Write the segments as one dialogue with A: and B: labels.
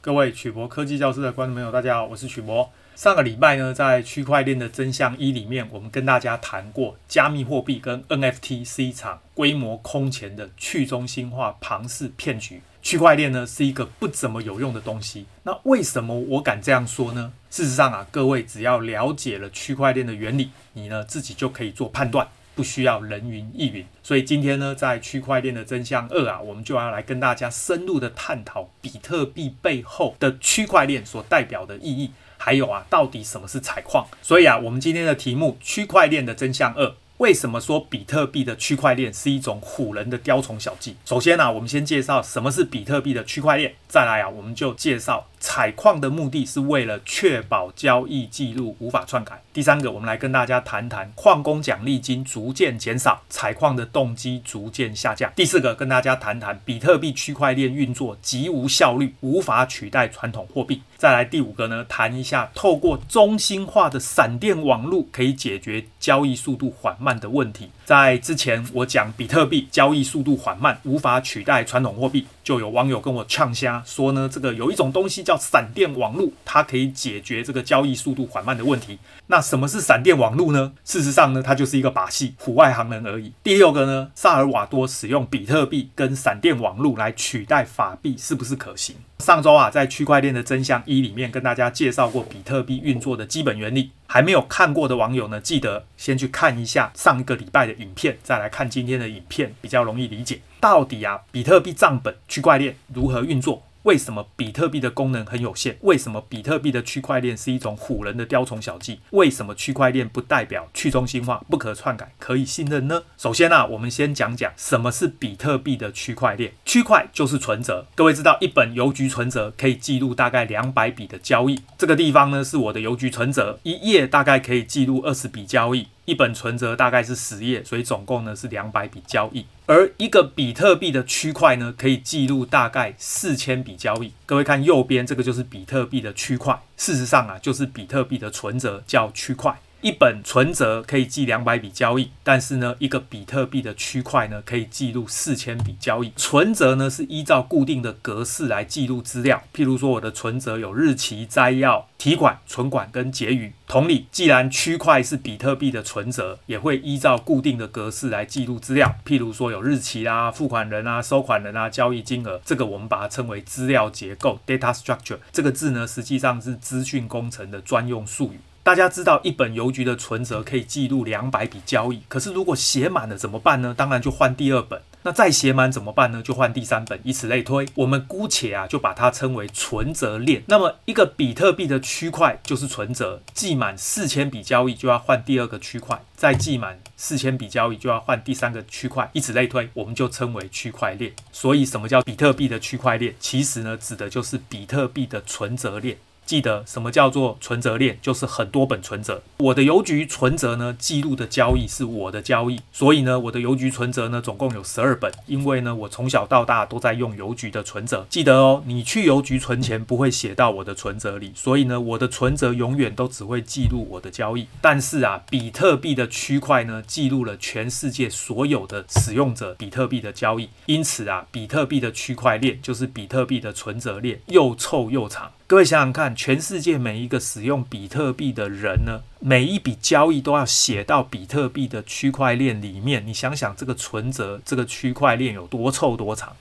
A: 各位曲博科技教室的观众朋友，大家好，我是曲博。上个礼拜呢，在区块链的真相一里面，我们跟大家谈过加密货币跟 NFT 是一场规模空前的去中心化庞氏骗局。区块链呢是一个不怎么有用的东西。那为什么我敢这样说呢？事实上啊，各位只要了解了区块链的原理，你呢自己就可以做判断。不需要人云亦云，所以今天呢，在区块链的真相二啊，我们就要来跟大家深入的探讨比特币背后的区块链所代表的意义，还有啊，到底什么是采矿？所以啊，我们今天的题目：区块链的真相二。为什么说比特币的区块链是一种唬人的雕虫小技？首先呢、我们先介绍什么是比特币的区块链。再来啊，我们就介绍采矿的目的是为了确保交易记录无法篡改。第三个，我们来跟大家谈谈矿工奖励金逐渐减少，采矿的动机逐渐下降。第四个，跟大家谈谈比特币区块链运作极无效率，无法取代传统货币。再来第五个呢，谈一下透过中心化的闪电网络可以解决交易速度缓慢的问题。在之前我讲比特币交易速度缓慢，无法取代传统货币，就有网友跟我呛瞎说呢，这个有一种东西叫闪电网络，它可以解决这个交易速度缓慢的问题。那什么是闪电网络呢？事实上呢，它就是一个把戏，唬外行人而已。第六个呢，萨尔瓦多使用比特币跟闪电网络来取代法币，是不是可行？上周啊，在区块链的真相一里面跟大家介绍过比特币运作的基本原理。还没有看过的网友呢，记得先去看一下上一个礼拜的影片，再来看今天的影片，比较容易理解。到底啊，比特币账本区块链如何运作？为什么比特币的功能很有限？为什么比特币的区块链是一种唬人的雕虫小技？为什么区块链不代表去中心化、不可篡改、可以信任呢？首先啊，我们先讲讲什么是比特币的区块链。区块就是存折，各位知道一本邮局存折可以记录大概两百笔的交易。这个地方呢，是我的邮局存折，一页大概可以记录二十笔交易。一本存折大概是十页，所以总共呢是两百笔交易。而一个比特币的区块呢，可以记录大概四千笔交易。各位看右边这个就是比特币的区块，事实上啊就是比特币的存折叫区块。一本存折可以记两百笔交易，但是呢，一个比特币的区块呢，可以记录四千笔交易。存折呢是依照固定的格式来记录资料，譬如说我的存折有日期、摘要、提款、存款跟结余。同理，既然区块是比特币的存折，也会依照固定的格式来记录资料，譬如说有日期啦、付款人啊、收款人啊、交易金额。这个我们把它称为资料结构 （data structure）。这个字呢，实际上是资讯工程的专用术语。大家知道，一本邮局的存折可以记录两百笔交易，可是如果写满了怎么办呢？当然就换第二本。那再写满怎么办呢？就换第三本，以此类推。我们姑且啊，就把它称为存折链。那么一个比特币的区块就是存折，记满四千笔交易就要换第二个区块，再记满四千笔交易就要换第三个区块，以此类推，我们就称为区块链。所以什么叫比特币的区块链？其实呢，指的就是比特币的存折链。记得什么叫做存折链？就是很多本存折。我的邮局存折呢，记录的交易是我的交易，所以呢，我的邮局存折呢，总共有十二本。因为呢，我从小到大都在用邮局的存折。记得哦，你去邮局存钱不会写到我的存折里，所以呢，我的存折永远都只会记录我的交易。但是啊，比特币的区块呢，记录了全世界所有的使用者比特币的交易。因此啊，比特币的区块链就是比特币的存折链，又臭又长。各位想想看，全世界每一个使用比特币的人呢，每一笔交易都要写到比特币的区块链里面。你想想，这个存折、这个区块链有多臭多长？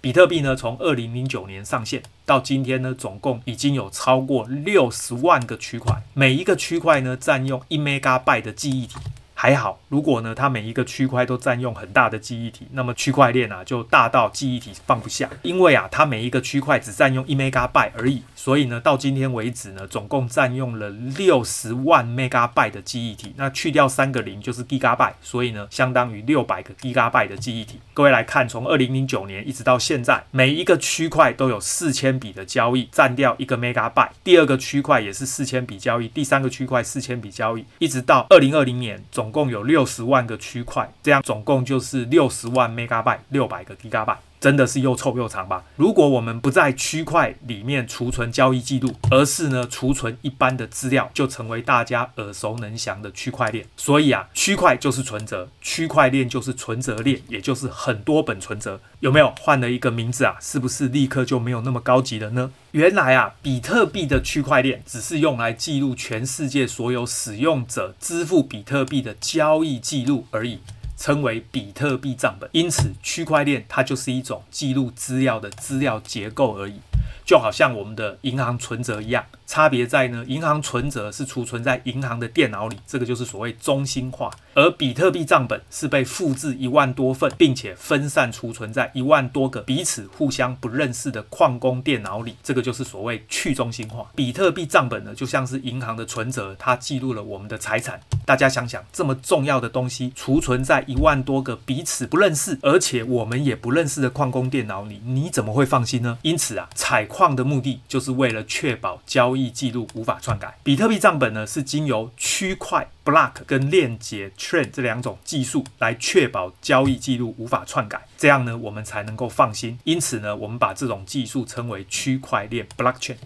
A: 比特币呢，从二零零九年上线到今天呢，总共已经有超过六十万个区块，每一个区块呢，占用一 megabyte 的记忆体。还好，如果呢，它每一个区块都占用很大的记忆体，那么区块链啊就大到记忆体放不下。因为啊，它每一个区块只占用一 megabyte 而已，所以呢，到今天为止呢，总共占用了六十万 megabyte 的记忆体。那去掉三个零就是 gigabyte，所以呢，相当于六百个 gigabyte 的记忆体。各位来看，从二零零九年一直到现在，每一个区块都有四千笔的交易，占掉一个 megabyte。第二个区块也是四千笔交易，第三个区块四千笔交易，一直到二零二零年总。总共有六十万个区块，这样总共就是六十万 megabyte，六百个 gigabyte。真的是又臭又长吧？如果我们不在区块里面储存交易记录，而是呢储存一般的资料，就成为大家耳熟能详的区块链。所以啊，区块就是存折，区块链就是存折链，也就是很多本存折。有没有换了一个名字啊？是不是立刻就没有那么高级了呢？原来啊，比特币的区块链只是用来记录全世界所有使用者支付比特币的交易记录而已。称为比特币账本，因此区块链它就是一种记录资料的资料结构而已。就好像我们的银行存折一样，差别在呢，银行存折是储存在银行的电脑里，这个就是所谓中心化；而比特币账本是被复制一万多份，并且分散储存在一万多个彼此互相不认识的矿工电脑里，这个就是所谓去中心化。比特币账本呢，就像是银行的存折，它记录了我们的财产。大家想想，这么重要的东西储存在一万多个彼此不认识，而且我们也不认识的矿工电脑里，你怎么会放心呢？因此啊，财采矿的目的就是为了确保交易记录无法篡改。比特币账本呢，是经由区块 block 跟链接 chain 这两种技术来确保交易记录无法篡改，这样呢，我们才能够放心。因此呢，我们把这种技术称为区块链 blockchain。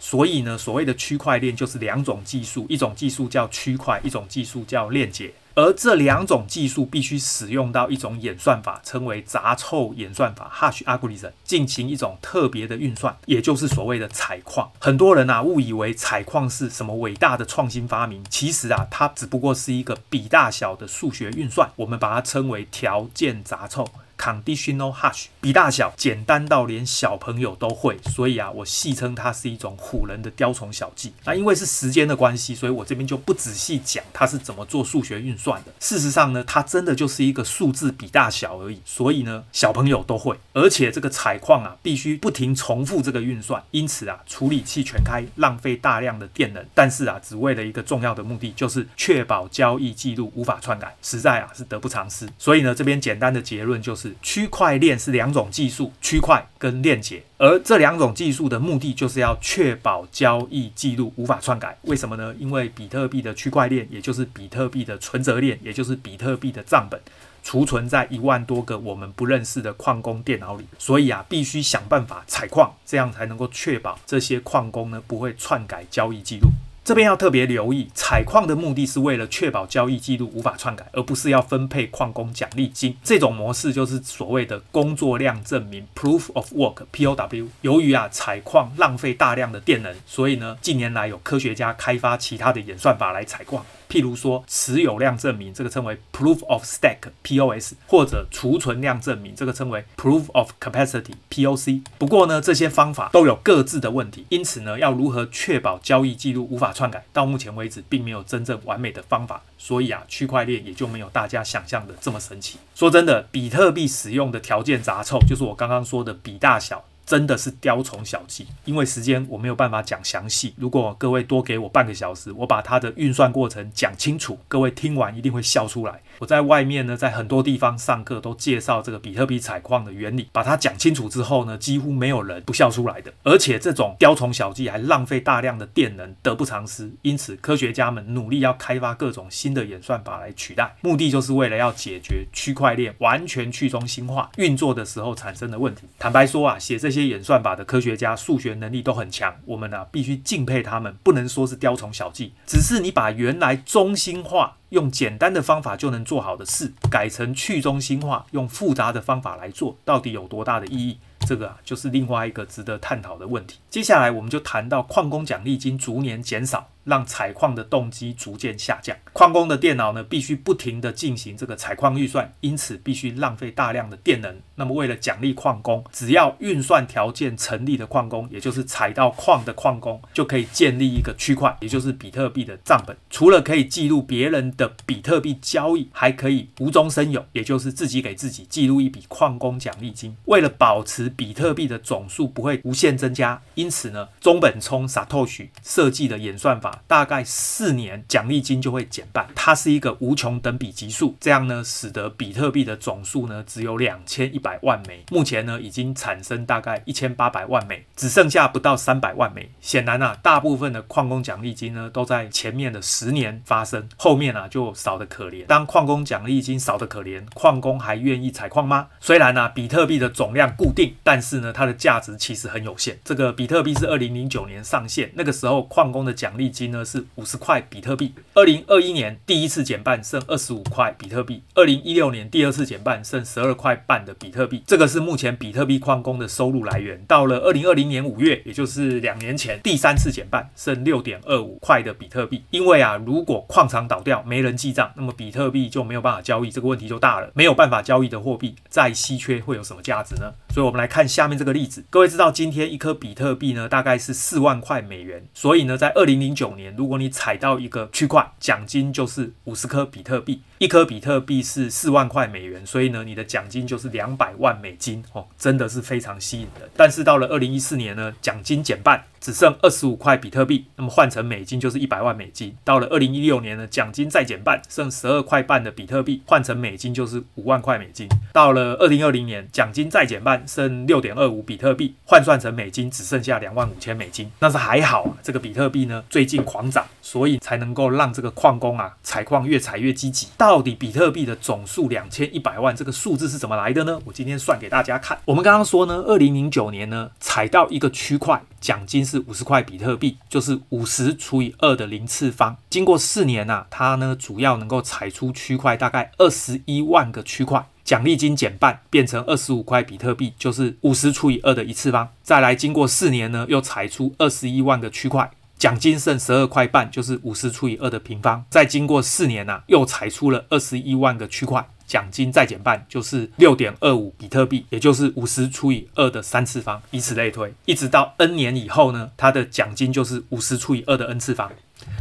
A: 所以呢，所谓的区块链就是两种技术，一种技术叫区块，一种技术叫链接。而这两种技术必须使用到一种演算法，称为杂凑演算法 （hash algorithm） 进行一种特别的运算，也就是所谓的采矿。很多人啊误以为采矿是什么伟大的创新发明，其实啊它只不过是一个比大小的数学运算，我们把它称为条件杂凑。Conditional hash 比大小简单到连小朋友都会，所以啊，我戏称它是一种唬人的雕虫小技。那因为是时间的关系，所以我这边就不仔细讲它是怎么做数学运算的。事实上呢，它真的就是一个数字比大小而已，所以呢，小朋友都会。而且这个采矿啊，必须不停重复这个运算，因此啊，处理器全开，浪费大量的电能，但是啊，只为了一个重要的目的，就是确保交易记录无法篡改，实在啊是得不偿失。所以呢，这边简单的结论就是。区块链是两种技术，区块跟链结，而这两种技术的目的就是要确保交易记录无法篡改。为什么呢？因为比特币的区块链，也就是比特币的存折链，也就是比特币的账本，储存在一万多个我们不认识的矿工电脑里，所以啊，必须想办法采矿，这样才能够确保这些矿工呢不会篡改交易记录。这边要特别留意，采矿的目的是为了确保交易记录无法篡改，而不是要分配矿工奖励金。这种模式就是所谓的工作量证明 （Proof of Work，POW）。由于啊采矿浪费大量的电能，所以呢近年来有科学家开发其他的演算法来采矿。譬如说，持有量证明，这个称为 proof of stack (POS)，或者储存量证明，这个称为 proof of capacity（POC）。不过呢，这些方法都有各自的问题，因此呢，要如何确保交易记录无法篡改，到目前为止并没有真正完美的方法。所以啊，区块链也就没有大家想象的这么神奇。说真的，比特币使用的条件杂凑，就是我刚刚说的比大小。真的是雕虫小技，因为时间我没有办法讲详细。如果各位多给我半个小时，我把它的运算过程讲清楚，各位听完一定会笑出来。我在外面呢，在很多地方上课都介绍这个比特币采矿的原理，把它讲清楚之后呢，几乎没有人不笑出来的。而且这种雕虫小技还浪费大量的电能，得不偿失。因此，科学家们努力要开发各种新的演算法来取代，目的就是为了要解决区块链完全去中心化运作的时候产生的问题。坦白说啊，写这些。些演算法的科学家数学能力都很强，我们呢、必须敬佩他们，不能说是雕虫小技，只是你把原来中心化用简单的方法就能做好的事，改成去中心化用复杂的方法来做，到底有多大的意义？这个啊，就是另外一个值得探讨的问题。接下来，我们就谈到矿工奖励金逐年减少。让采矿的动机逐渐下降，矿工的电脑呢，必须不停地进行这个采矿运算，因此必须浪费大量的电能。那么为了奖励矿工，只要运算条件成立的矿工，也就是采到矿的矿工，就可以建立一个区块，也就是比特币的账本。除了可以记录别人的比特币交易，还可以无中生有，也就是自己给自己记录一笔矿工奖励金。为了保持比特币的总数不会无限增加，因此呢，中本聪 Satoshi 设计的演算法。法，大概四年奖励金就会减半，它是一个无穷等比级数，这样呢，使得比特币的总数呢只有两千一百万枚，目前呢已经产生大概一千八百万枚，只剩下不到三百万枚。显然啊，大部分的矿工奖励金呢都在前面的十年发生，后面啊就少得可怜。当矿工奖励金少得可怜，矿工还愿意采矿吗？虽然呢、啊，比特币的总量固定，但是呢，它的价值其实很有限。这个比特币是二零零九年上线，那个时候矿工的奖励金呢是五十块比特币。二零二一年第一次减半剩二十五块比特币，二零一六年第二次减半剩十二块半的比特币。这个是目前比特币矿工的收入来源。到了二零二零年五月，也就是两年前，第三次减半剩六点二五块的比特币。因为啊，如果矿场倒掉，没人记账，那么比特币就没有办法交易，这个问题就大了。没有办法交易的货币，再稀缺会有什么价值呢？所以，我们来看下面这个例子。各位知道，今天一颗比特币呢，大概是四万块美元。所以呢，在二零零九年，如果你踩到一个区块，奖金就是五十颗比特币。一颗比特币是四万块美元，所以呢，你的奖金就是两百万美金哦，真的是非常吸引的。但是到了二零一四年呢，奖金减半，只剩二十五块比特币，那么换成美金就是一百万美金。到了二零一六年呢，奖金再减半，剩十二块半的比特币，换成美金就是五万块美金。到了二零二零年，奖金再减半，剩六点二五比特币，换算成美金只剩下两万五千美金。那是还好啊，这个比特币呢最近狂涨，所以才能够让这个矿工啊采矿越采越积极。到底比特币的总数两千一百万这个数字是怎么来的呢？我今天算给大家看。我们刚刚说呢，二零零九年呢，采到一个区块，奖金是五十块比特币，就是五十除以二的零次方。经过四年呐、它呢主要能够采出区块大概二十一万个区块，奖励金减半变成二十五块比特币，就是五十除以二的一次方。再来经过四年呢，又采出二十一万个区块。奖金剩十二块半，就是五十除以二的平方。再经过四年呐、又采出了二十一万个区块，奖金再减半，就是六点二五比特币，也就是五十除以二的三次方。以此类推，一直到 n 年以后呢，它的奖金就是五十除以二的 n 次方。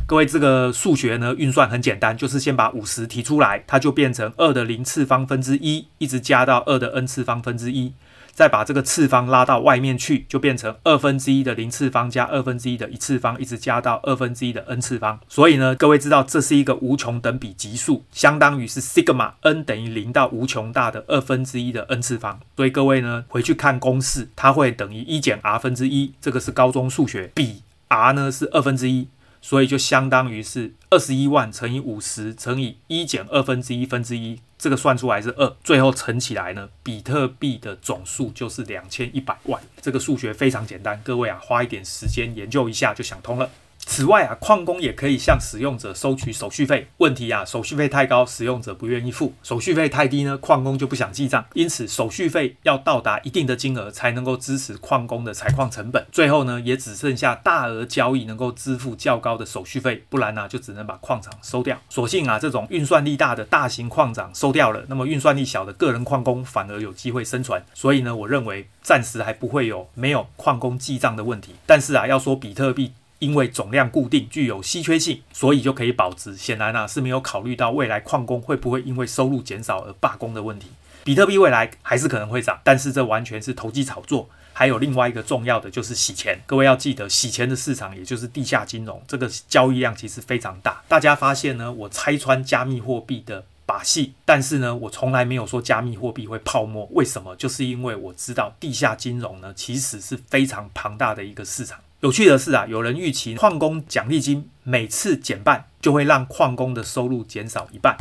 A: 各位，这个数学呢，运算很简单，就是先把五十提出来，它就变成二的零次方分之一，一直加到二的 n 次方分之一。再把这个次方拉到外面去，就变成二分之一的零次方加二分之一的一次方，一直加到二分之一的 n 次方。所以呢，各位知道这是一个无穷等比级数，相当于是 sigma n 等于零到无穷大的二分之一的 n 次方。所以各位呢，回去看公式，它会等于一减 r 分之一，这个是高中数学。比 r 呢是二分之一。所以就相当于是二十一万乘以五十乘以一减二分之一分之一，这个算出来是二，最后乘起来呢，比特币的总数就是两千一百万。这个数学非常简单，各位啊，花一点时间研究一下就想通了。此外啊，矿工也可以向使用者收取手续费。问题啊，手续费太高，使用者不愿意付；手续费太低呢，矿工就不想记账。因此，手续费要到达一定的金额，才能够支持矿工的采矿成本。最后呢，也只剩下大额交易能够支付较高的手续费，不然呢、就只能把矿场收掉。所幸啊，这种运算力大的大型矿场收掉了，那么运算力小的个人矿工反而有机会生存。所以呢，我认为暂时还不会有没有矿工记账的问题。但是啊，要说比特币。因为总量固定，具有稀缺性，所以就可以保值。显然啊，是没有考虑到未来矿工会不会因为收入减少而罢工的问题。比特币未来还是可能会涨，但是这完全是投机炒作。还有另外一个重要的就是洗钱。各位要记得，洗钱的市场也就是地下金融，这个交易量其实非常大。大家发现呢，我拆穿加密货币的把戏，但是呢，我从来没有说加密货币会泡沫。为什么？就是因为我知道地下金融呢，其实是非常庞大的一个市场。有趣的是啊，有人预期矿工奖励金每次减半，就会让矿工的收入减少一半。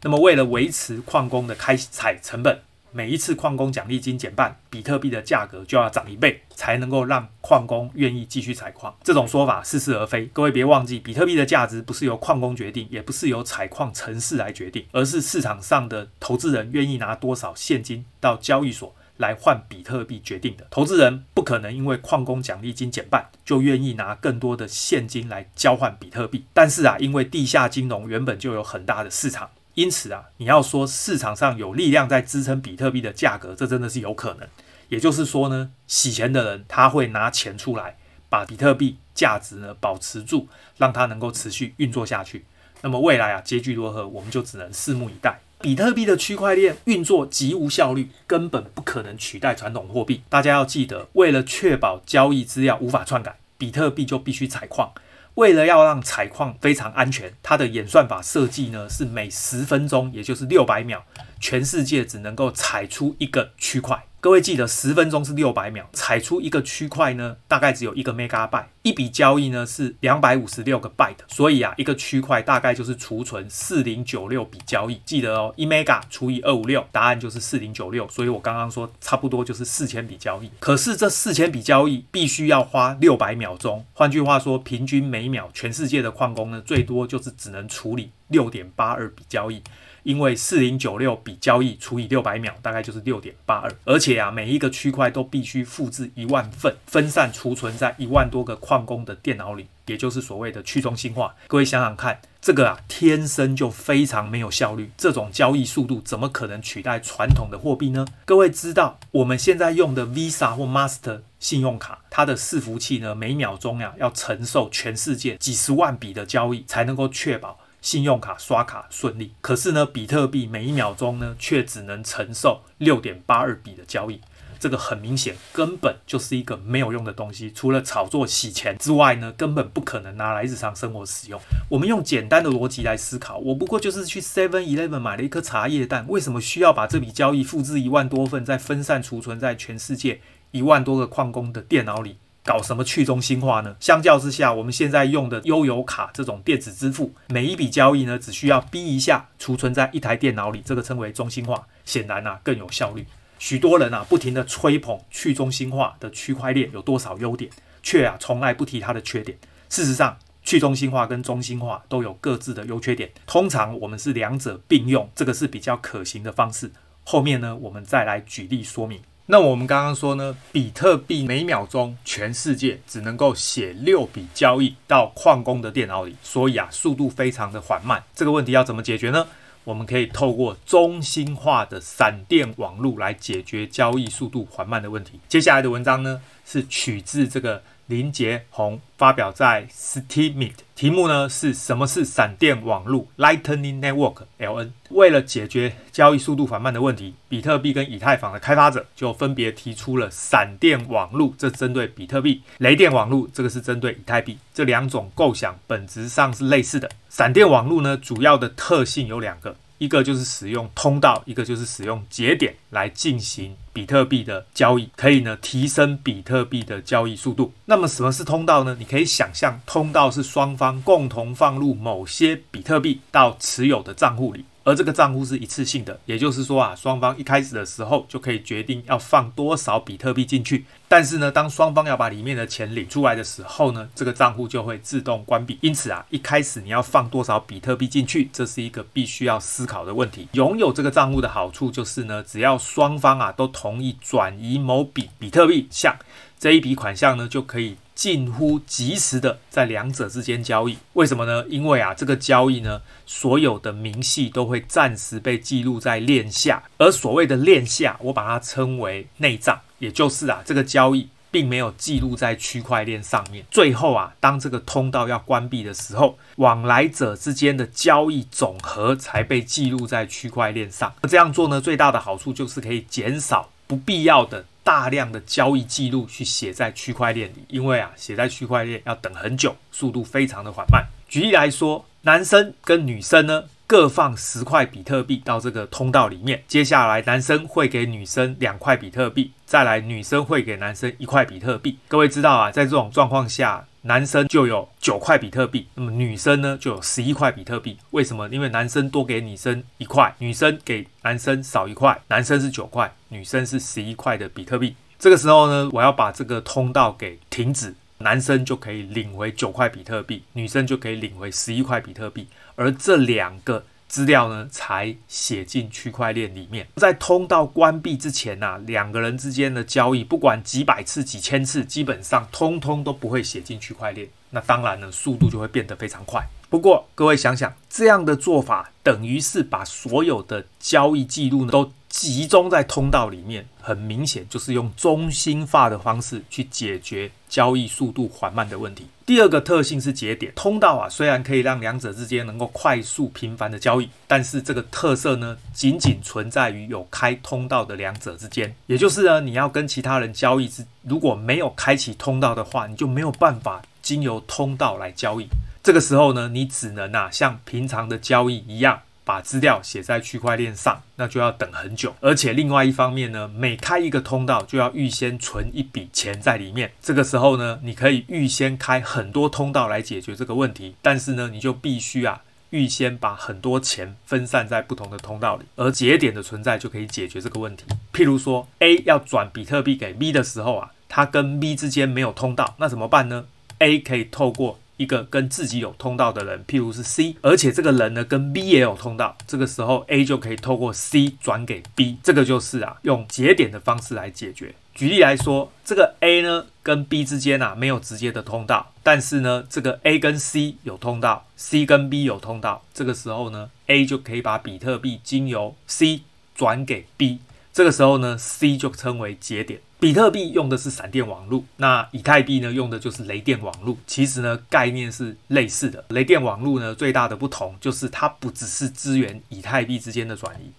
A: 那么，为了维持矿工的开采成本，每一次矿工奖励金减半，比特币的价格就要涨一倍，才能够让矿工愿意继续采矿。这种说法似是而非。各位别忘记，比特币的价值不是由矿工决定，也不是由采矿城市来决定，而是市场上的投资人愿意拿多少现金到交易所。来换比特币决定的，投资人不可能因为矿工奖励金减半就愿意拿更多的现金来交换比特币。但是啊，因为地下金融原本就有很大的市场，因此啊，你要说市场上有力量在支撑比特币的价格，这真的是有可能。也就是说呢，洗钱的人他会拿钱出来，把比特币价值呢保持住，让它能够持续运作下去。那么未来啊，结局如何，我们就只能拭目以待。比特币的区块链运作极无效率，根本不可能取代传统货币。大家要记得，为了确保交易资料无法篡改，比特币就必须采矿。为了要让采矿非常安全，它的演算法设计呢是每十分钟，也就是六百秒，全世界只能够采出一个区块。各位记得，十分钟是六百秒，采出一个区块呢，大概只有一个 megabyte，一笔交易呢是两百五十六个 byte，所以啊，一个区块大概就是储存四零九六笔交易。记得哦，一 mega 除以二五六，答案就是四零九六。所以我刚刚说差不多就是四千笔交易。可是这四千笔交易必须要花六百秒钟，换句话说，平均每秒全世界的矿工呢，最多就是只能处理六点八二笔交易。因为四零九六笔交易除以六百秒，大概就是六点八二。而且啊，每一个区块都必须复制一万份，分散储存在一万多个矿工的电脑里，也就是所谓的去中心化。各位想想看，这个啊，天生就非常没有效率。这种交易速度怎么可能取代传统的货币呢？各位知道，我们现在用的 Visa 或 Master 信用卡，它的伺服器呢，每秒钟呀、啊、要承受全世界几十万笔的交易，才能够确保。信用卡刷卡顺利，可是呢，比特币每一秒钟呢，却只能承受六点八二笔的交易。这个很明显，根本就是一个没有用的东西。除了炒作洗钱之外呢，根本不可能拿来日常生活使用。我们用简单的逻辑来思考，我不过就是去 Seven Eleven 买了一颗茶叶蛋，为什么需要把这笔交易复制一万多份，再分散储存在全世界一万多个矿工的电脑里？搞什么去中心化呢？相较之下，我们现在用的悠游卡这种电子支付，每一笔交易呢，只需要逼一下储存在一台电脑里，这个称为中心化，显然啊更有效率。许多人啊不停地吹捧去中心化的区块链有多少优点，却啊从来不提它的缺点。事实上，去中心化跟中心化都有各自的优缺点，通常我们是两者并用，这个是比较可行的方式。后面呢，我们再来举例说明。那我们刚刚说呢，比特币每秒钟全世界只能够写六笔交易到矿工的电脑里，所以啊，速度非常的缓慢。这个问题要怎么解决呢？我们可以透过中心化的闪电网络来解决交易速度缓慢的问题。接下来的文章呢，是取自这个。林杰宏发表在 Steemit，题目呢是什么是闪电网络 （Lightning Network，LN）。为了解决交易速度缓慢的问题，比特币跟以太坊的开发者就分别提出了闪电网络，这针对比特币；雷电网络，这个是针对以太币。这两种构想本质上是类似的。闪电网络呢，主要的特性有两个。一个就是使用通道，一个就是使用节点来进行比特币的交易，可以呢提升比特币的交易速度。那么什么是通道呢？你可以想象，通道是双方共同放入某些比特币到持有的账户里。而这个账户是一次性的，也就是说啊，双方一开始的时候就可以决定要放多少比特币进去。但是呢，当双方要把里面的钱领出来的时候呢，这个账户就会自动关闭。因此啊，一开始你要放多少比特币进去，这是一个必须要思考的问题。拥有这个账户的好处就是呢，只要双方啊都同意转移某笔比特币项，这一笔款项呢就可以。近乎即时的在两者之间交易，为什么呢？因为啊，这个交易呢，所有的明细都会暂时被记录在链下，而所谓的链下，我把它称为内账，也就是啊，这个交易并没有记录在区块链上面。最后啊，当这个通道要关闭的时候，往来者之间的交易总和才被记录在区块链上。这样做呢，最大的好处就是可以减少不必要的。大量的交易记录去写在区块链里，因为啊，写在区块链要等很久，速度非常的缓慢。举例来说，男生跟女生呢，各放十块比特币到这个通道里面，接下来男生会给女生两块比特币，再来女生会给男生一块比特币。各位知道啊，在这种状况下，男生就有九块比特币，那么女生呢就有十一块比特币。为什么？因为男生多给女生一块，女生给男生少一块，男生是九块，女生是十一块的比特币。这个时候呢，我要把这个通道给停止，男生就可以领回九块比特币，女生就可以领回十一块比特币，而这两个。资料呢，才写进区块链里面。在通道关闭之前呐、两个人之间的交易，不管几百次、几千次，基本上通通都不会写进区块链。那当然呢，速度就会变得非常快。不过，各位想想，这样的做法等于是把所有的交易记录呢都集中在通道里面，很明显就是用中心化的方式去解决交易速度缓慢的问题。第二个特性是节点通道啊，虽然可以让两者之间能够快速频繁的交易，但是这个特色呢，仅仅存在于有开通道的两者之间。也就是呢，你要跟其他人交易之，如果没有开启通道的话，你就没有办法经由通道来交易。这个时候呢，你只能啊像平常的交易一样，把资料写在区块链上，那就要等很久。而且另外一方面呢，每开一个通道就要预先存一笔钱在里面。这个时候呢，你可以预先开很多通道来解决这个问题，但是呢，你就必须啊预先把很多钱分散在不同的通道里，而节点的存在就可以解决这个问题。譬如说，A 要转比特币给 B 的时候啊，它跟 B 之间没有通道，那怎么办呢？A 可以透过一个跟自己有通道的人，譬如是 C，而且这个人呢跟 B 也有通道，这个时候 A 就可以透过 C 转给 B，这个就是啊用节点的方式来解决。举例来说，这个 A 呢跟 B 之间啊没有直接的通道，但是呢这个 A 跟 C 有通道，C 跟 B 有通道，这个时候呢 A 就可以把比特币经由 C 转给 B，这个时候呢 C 就称为节点。比特币用的是闪电网络，那以太币呢用的就是雷电网络。其实呢概念是类似的。雷电网络呢最大的不同就是它不只是支援以太币之间的转移。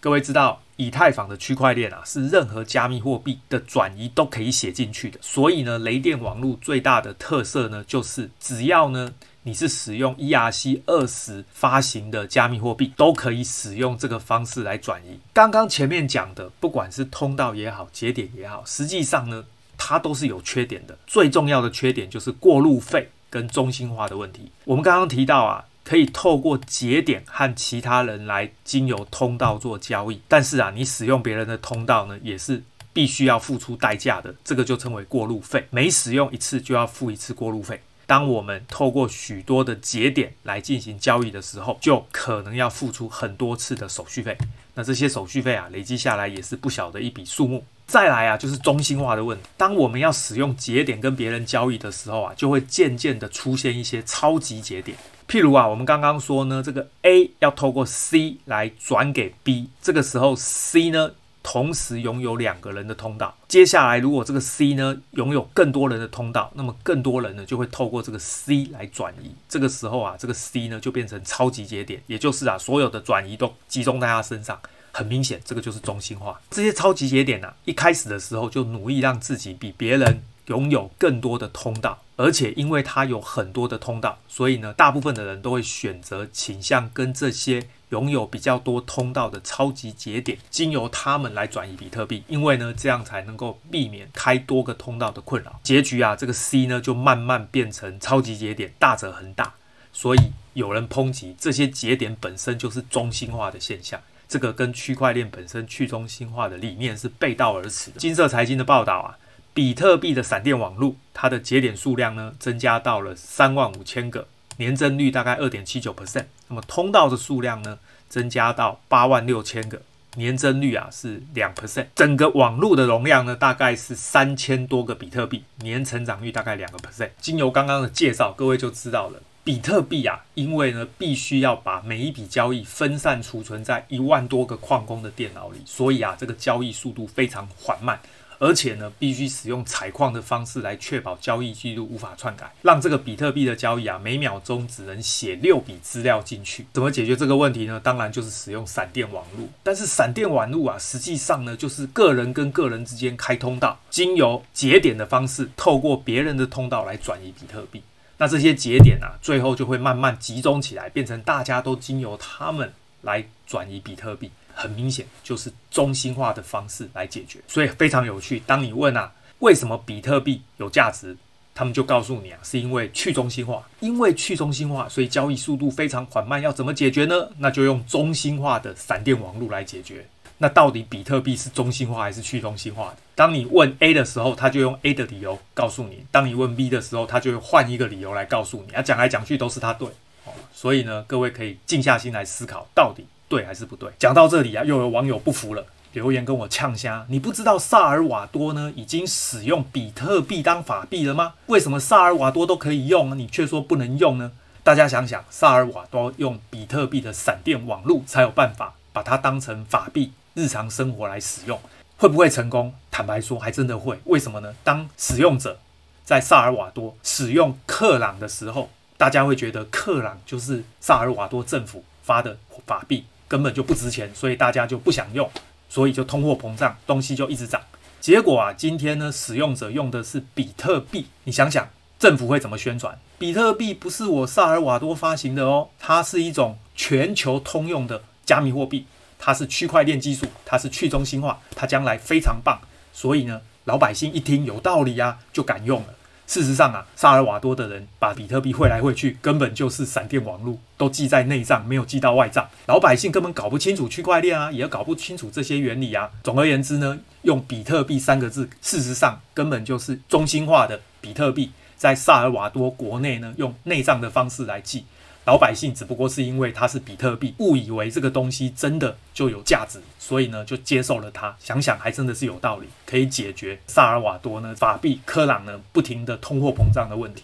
A: 各位知道，以太坊的区块链啊是任何加密货币的转移都可以写进去的。所以呢雷电网络最大的特色呢就是只要呢。你是使用 ERC 二十发行的加密货币，都可以使用这个方式来转移。刚刚前面讲的，不管是通道也好，节点也好，实际上呢，它都是有缺点的。最重要的缺点就是过路费跟中心化的问题。我们刚刚提到啊，可以透过节点和其他人来经由通道做交易，但是啊，你使用别人的通道呢，也是必须要付出代价的。这个就称为过路费，每使用一次就要付一次过路费。当我们透过许多的节点来进行交易的时候，就可能要付出很多次的手续费。那这些手续费啊，累积下来也是不小的一笔数目。再来啊，就是中心化的问题。当我们要使用节点跟别人交易的时候啊，就会渐渐的出现一些超级节点。譬如啊，我们刚刚说呢，这个 A 要透过 C 来转给 B，这个时候 C 呢，同时拥有两个人的通道。接下来，如果这个 C 呢拥有更多人的通道，那么更多人呢就会透过这个 C 来转移。这个时候啊，这个 C 呢就变成超级节点，也就是啊所有的转移都集中在他身上。很明显，这个就是中心化。这些超级节点啊，一开始的时候就努力让自己比别人拥有更多的通道，而且因为他有很多的通道，所以呢，大部分的人都会选择倾向跟这些。拥有比较多通道的超级节点，经由他们来转移比特币，因为呢，这样才能够避免开多个通道的困扰。结局啊，这个 C 呢就慢慢变成超级节点，大者恒大。所以有人抨击这些节点本身就是中心化的现象，这个跟区块链本身去中心化的理念是背道而驰的。金色财经的报道啊，比特币的闪电网络，它的节点数量呢增加到了三万五千个。年增率大概二点七九 percent，那么通道的数量呢，增加到八万六千个，年增率啊是两 percent，整个网络的容量呢大概是三千多个比特币，年成长率大概两个 percent。经由刚刚的介绍，各位就知道了，比特币啊，因为呢必须要把每一笔交易分散储存在一万多个矿工的电脑里，所以啊这个交易速度非常缓慢。而且呢，必须使用采矿的方式来确保交易记录无法篡改，让这个比特币的交易啊，每秒钟只能写六笔资料进去。怎么解决这个问题呢？当然就是使用闪电网络。但是闪电网络啊，实际上呢，就是个人跟个人之间开通道，经由节点的方式，透过别人的通道来转移比特币。那这些节点啊，最后就会慢慢集中起来，变成大家都经由他们来转移比特币。很明显就是中心化的方式来解决，所以非常有趣。当你问啊，为什么比特币有价值？他们就告诉你啊，是因为去中心化。因为去中心化，所以交易速度非常缓慢。要怎么解决呢？那就用中心化的闪电网络来解决。那到底比特币是中心化还是去中心化的？当你问 A 的时候，他就用 A 的理由告诉你；当你问 B 的时候，他就会换一个理由来告诉你。啊，讲来讲去都是他对。哦，所以呢，各位可以静下心来思考，到底。对还是不对？讲到这里啊，又有网友不服了，留言跟我呛声。你不知道萨尔瓦多呢已经使用比特币当法币了吗？为什么萨尔瓦多都可以用，你却说不能用呢？大家想想，萨尔瓦多用比特币的闪电网络才有办法把它当成法币，日常生活来使用，会不会成功？坦白说，还真的会。为什么呢？当使用者在萨尔瓦多使用克朗的时候，大家会觉得克朗就是萨尔瓦多政府发的法币。根本就不值钱，所以大家就不想用，所以就通货膨胀，东西就一直涨。结果啊，今天呢，使用者用的是比特币，你想想，政府会怎么宣传？比特币不是我萨尔瓦多发行的哦，它是一种全球通用的加密货币，它是区块链技术，它是去中心化，它将来非常棒。所以呢，老百姓一听有道理啊，就敢用了。事实上啊，萨尔瓦多的人把比特币汇来汇去，根本就是闪电网络，都记在内账，没有记到外账。老百姓根本搞不清楚区块链啊，也搞不清楚这些原理啊。总而言之呢，用比特币三个字，事实上根本就是中心化的比特币，在萨尔瓦多国内呢，用内账的方式来记。老百姓只不过是因为它是比特币，误以为这个东西真的就有价值，所以呢就接受了它。想想还真的是有道理，可以解决萨尔瓦多呢法币科朗呢不停的通货膨胀的问题。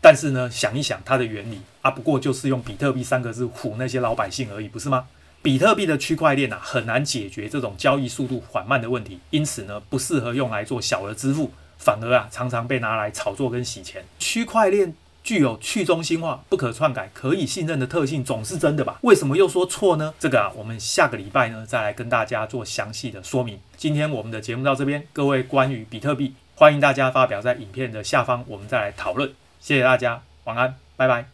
A: 但是呢想一想它的原理啊，不过就是用比特币三个字唬那些老百姓而已，不是吗？比特币的区块链啊很难解决这种交易速度缓慢的问题，因此呢不适合用来做小额支付，反而啊常常被拿来炒作跟洗钱。区块链。具有去中心化、不可篡改、可以信任的特性，总是真的吧？为什么又说错呢？这个啊，我们下个礼拜呢再来跟大家做详细的说明。今天我们的节目到这边，各位关于比特币，欢迎大家发表在影片的下方，我们再来讨论。谢谢大家，晚安，拜拜。